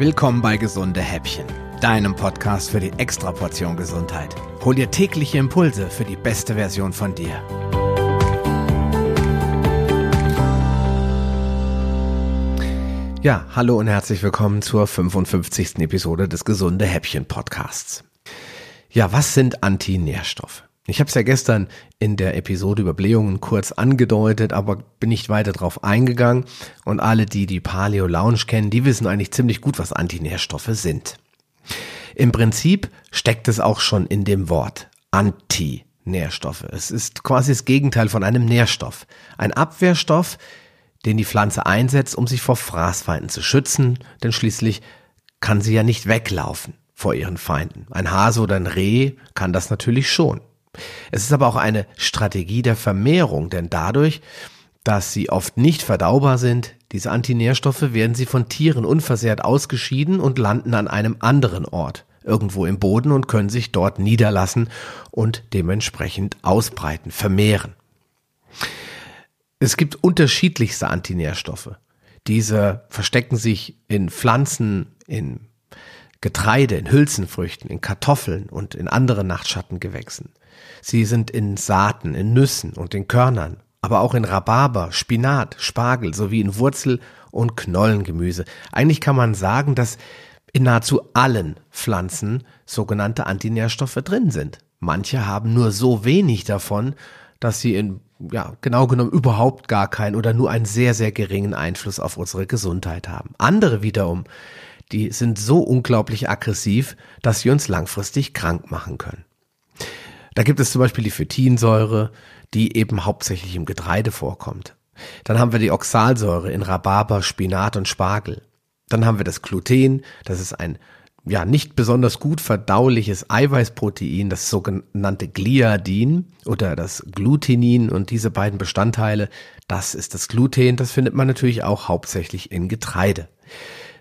Willkommen bei Gesunde Häppchen, deinem Podcast für die Extraportion Gesundheit. Hol dir tägliche Impulse für die beste Version von dir. Ja, hallo und herzlich willkommen zur 55. Episode des Gesunde Häppchen Podcasts. Ja, was sind Antinährstoffe? Ich habe es ja gestern in der Episode über Blähungen kurz angedeutet, aber bin nicht weiter drauf eingegangen. Und alle, die die Paleo Lounge kennen, die wissen eigentlich ziemlich gut, was Antinährstoffe sind. Im Prinzip steckt es auch schon in dem Wort Antinährstoffe. Es ist quasi das Gegenteil von einem Nährstoff. Ein Abwehrstoff, den die Pflanze einsetzt, um sich vor Fraßfeinden zu schützen, denn schließlich kann sie ja nicht weglaufen vor ihren Feinden. Ein Hase oder ein Reh kann das natürlich schon. Es ist aber auch eine Strategie der Vermehrung, denn dadurch, dass sie oft nicht verdaubar sind, diese Antinährstoffe werden sie von Tieren unversehrt ausgeschieden und landen an einem anderen Ort, irgendwo im Boden und können sich dort niederlassen und dementsprechend ausbreiten, vermehren. Es gibt unterschiedlichste Antinährstoffe. Diese verstecken sich in Pflanzen, in Getreide, in Hülsenfrüchten, in Kartoffeln und in anderen Nachtschattengewächsen. Sie sind in Saaten, in Nüssen und in Körnern, aber auch in Rhabarber, Spinat, Spargel sowie in Wurzel- und Knollengemüse. Eigentlich kann man sagen, dass in nahezu allen Pflanzen sogenannte Antinährstoffe drin sind. Manche haben nur so wenig davon, dass sie in, ja, genau genommen überhaupt gar keinen oder nur einen sehr, sehr geringen Einfluss auf unsere Gesundheit haben. Andere wiederum, die sind so unglaublich aggressiv, dass sie uns langfristig krank machen können. Da gibt es zum Beispiel die Phytinsäure, die eben hauptsächlich im Getreide vorkommt. Dann haben wir die Oxalsäure in Rhabarber, Spinat und Spargel. Dann haben wir das Gluten, das ist ein ja nicht besonders gut verdauliches Eiweißprotein, das sogenannte Gliadin oder das Glutenin und diese beiden Bestandteile, das ist das Gluten, das findet man natürlich auch hauptsächlich in Getreide.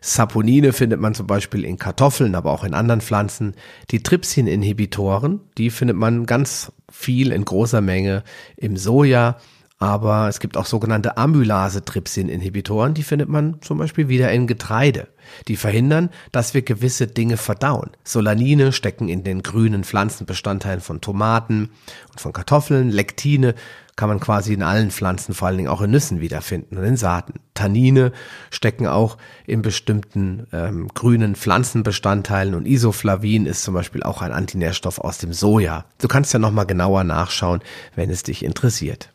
Saponine findet man zum Beispiel in Kartoffeln, aber auch in anderen Pflanzen. Die Trypsin-Inhibitoren, die findet man ganz viel in großer Menge im Soja. Aber es gibt auch sogenannte Amylase-Trypsin-Inhibitoren, die findet man zum Beispiel wieder in Getreide. Die verhindern, dass wir gewisse Dinge verdauen. Solanine stecken in den grünen Pflanzenbestandteilen von Tomaten und von Kartoffeln. Lektine kann man quasi in allen Pflanzen, vor allen Dingen auch in Nüssen wiederfinden und in Saaten. Tannine stecken auch in bestimmten ähm, grünen Pflanzenbestandteilen und Isoflavin ist zum Beispiel auch ein Antinährstoff aus dem Soja. Du kannst ja nochmal genauer nachschauen, wenn es dich interessiert.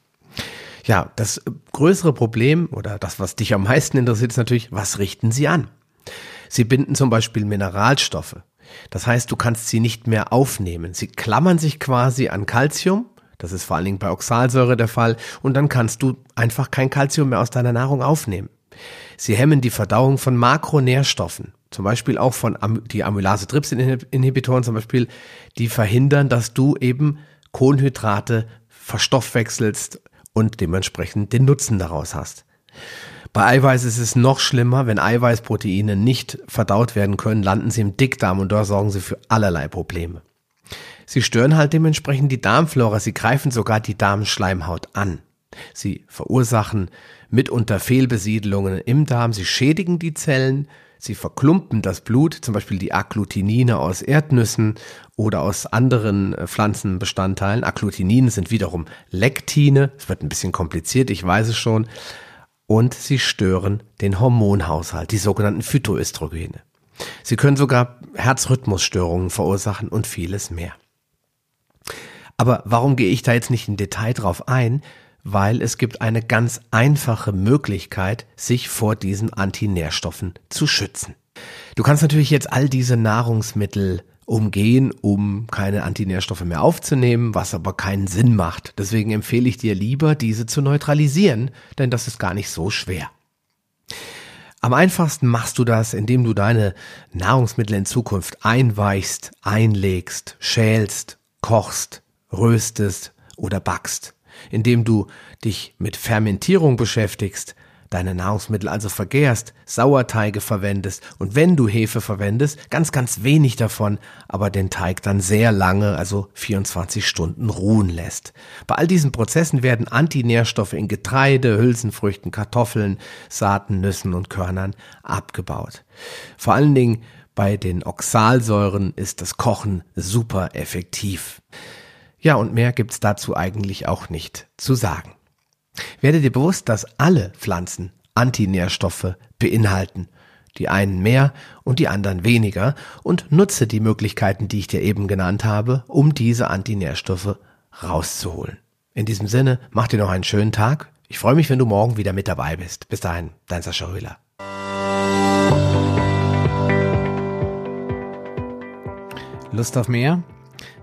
Ja, das größere Problem oder das, was dich am meisten interessiert, ist natürlich, was richten sie an? Sie binden zum Beispiel Mineralstoffe. Das heißt, du kannst sie nicht mehr aufnehmen. Sie klammern sich quasi an Calcium das ist vor allen Dingen bei Oxalsäure der Fall. Und dann kannst du einfach kein Kalzium mehr aus deiner Nahrung aufnehmen. Sie hemmen die Verdauung von Makronährstoffen. Zum Beispiel auch von die Amylase-Trypsin-Inhibitoren zum Beispiel, die verhindern, dass du eben Kohlenhydrate verstoffwechselst und dementsprechend den Nutzen daraus hast. Bei Eiweiß ist es noch schlimmer, wenn Eiweißproteine nicht verdaut werden können, landen sie im Dickdarm und dort sorgen sie für allerlei Probleme. Sie stören halt dementsprechend die Darmflora, sie greifen sogar die Darmschleimhaut an. Sie verursachen mitunter Fehlbesiedelungen im Darm, sie schädigen die Zellen, sie verklumpen das Blut, zum Beispiel die Agglutinine aus Erdnüssen oder aus anderen äh, Pflanzenbestandteilen. Agglutinine sind wiederum Lektine, es wird ein bisschen kompliziert, ich weiß es schon. Und sie stören den Hormonhaushalt, die sogenannten Phytoöstrogene. Sie können sogar Herzrhythmusstörungen verursachen und vieles mehr. Aber warum gehe ich da jetzt nicht im Detail drauf ein? Weil es gibt eine ganz einfache Möglichkeit, sich vor diesen Antinährstoffen zu schützen. Du kannst natürlich jetzt all diese Nahrungsmittel umgehen, um keine Antinährstoffe mehr aufzunehmen, was aber keinen Sinn macht. Deswegen empfehle ich dir lieber, diese zu neutralisieren, denn das ist gar nicht so schwer. Am einfachsten machst du das, indem du deine Nahrungsmittel in Zukunft einweichst, einlegst, schälst, kochst röstest oder backst, indem du dich mit Fermentierung beschäftigst, deine Nahrungsmittel also vergehrst, Sauerteige verwendest und wenn du Hefe verwendest, ganz, ganz wenig davon, aber den Teig dann sehr lange, also 24 Stunden ruhen lässt. Bei all diesen Prozessen werden Antinährstoffe in Getreide, Hülsenfrüchten, Kartoffeln, Saaten, Nüssen und Körnern abgebaut. Vor allen Dingen bei den Oxalsäuren ist das Kochen super effektiv. Ja, und mehr gibt's dazu eigentlich auch nicht zu sagen. Werde dir bewusst, dass alle Pflanzen Antinährstoffe beinhalten. Die einen mehr und die anderen weniger und nutze die Möglichkeiten, die ich dir eben genannt habe, um diese Antinährstoffe rauszuholen. In diesem Sinne, mach dir noch einen schönen Tag. Ich freue mich, wenn du morgen wieder mit dabei bist. Bis dahin, dein Sascha Röhler. Lust auf mehr?